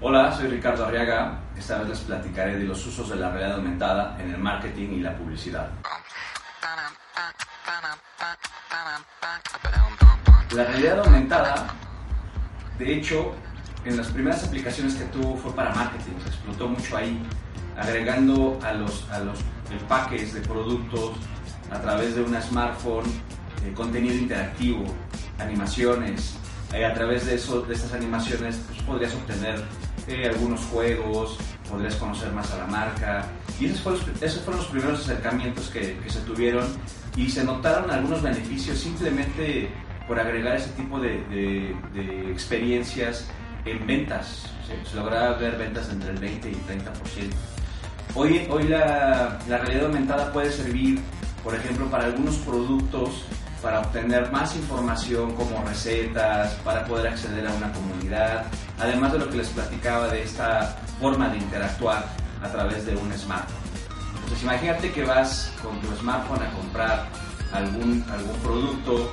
Hola, soy Ricardo Arriaga. Esta vez les platicaré de los usos de la realidad aumentada en el marketing y la publicidad. La realidad aumentada, de hecho, en las primeras aplicaciones que tuvo fue para marketing, se explotó mucho ahí, agregando a los, a los empaques de productos a través de una smartphone, eh, contenido interactivo, animaciones. Eh, a través de, eso, de estas animaciones pues, podrías obtener algunos juegos, podrías conocer más a la marca. Y esos fueron, esos fueron los primeros acercamientos que, que, se tuvieron y se notaron algunos beneficios simplemente por agregar ese tipo de, de, de experiencias en ventas. Se, lograba ver ventas entre el 20 y 30%. Hoy, hoy la, la realidad aumentada puede servir, por ejemplo, para algunos productos para obtener más información como recetas, para poder acceder a una comunidad, además de lo que les platicaba de esta forma de interactuar a través de un smartphone. Entonces imagínate que vas con tu smartphone a comprar algún, algún producto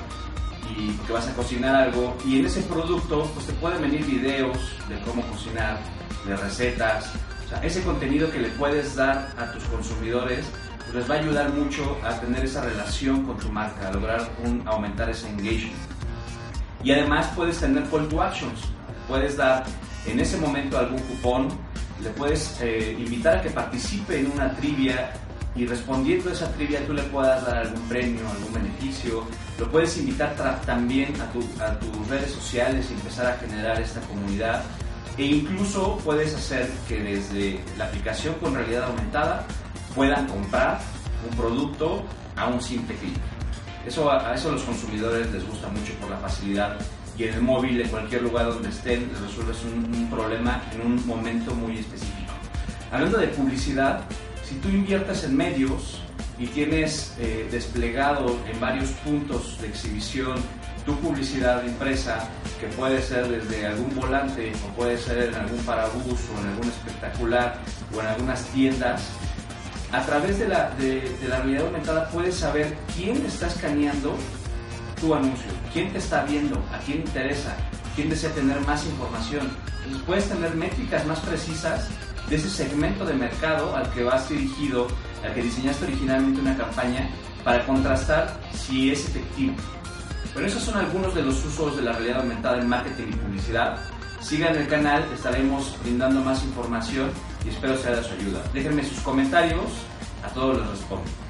y que vas a cocinar algo y en ese producto pues te pueden venir videos de cómo cocinar, de recetas, o sea, ese contenido que le puedes dar a tus consumidores pues les va a ayudar mucho a tener esa relación con tu marca, a lograr un, aumentar ese engagement. Y además puedes tener call to actions, puedes dar en ese momento algún cupón, le puedes eh, invitar a que participe en una trivia y respondiendo a esa trivia tú le puedas dar algún premio, algún beneficio, lo puedes invitar también a, a tus redes sociales y empezar a generar esta comunidad. E incluso puedes hacer que desde la aplicación con realidad aumentada puedan comprar un producto a un simple clic. Eso, a eso los consumidores les gusta mucho por la facilidad y en el móvil, en cualquier lugar donde estén, les resuelves un, problema en un momento muy específico. Hablando de publicidad, si tú inviertes en medios y tienes eh, desplegado en varios puntos de exhibición tu publicidad impresa, que puede ser desde algún volante o puede ser en algún parabús o en algún espectacular o en algunas tiendas, a través de la, de, de la realidad aumentada puedes saber quién está escaneando tu anuncio, quién te está viendo, a quién interesa, quién desea tener más información. Entonces puedes tener métricas más precisas de ese segmento de mercado al que vas dirigido, al que diseñaste originalmente una campaña para contrastar si es efectivo. Pero esos son algunos de los usos de la realidad aumentada en marketing y publicidad. Sigan el canal, estaremos brindando más información y espero sea de su ayuda. Déjenme sus comentarios, a todos los respondo.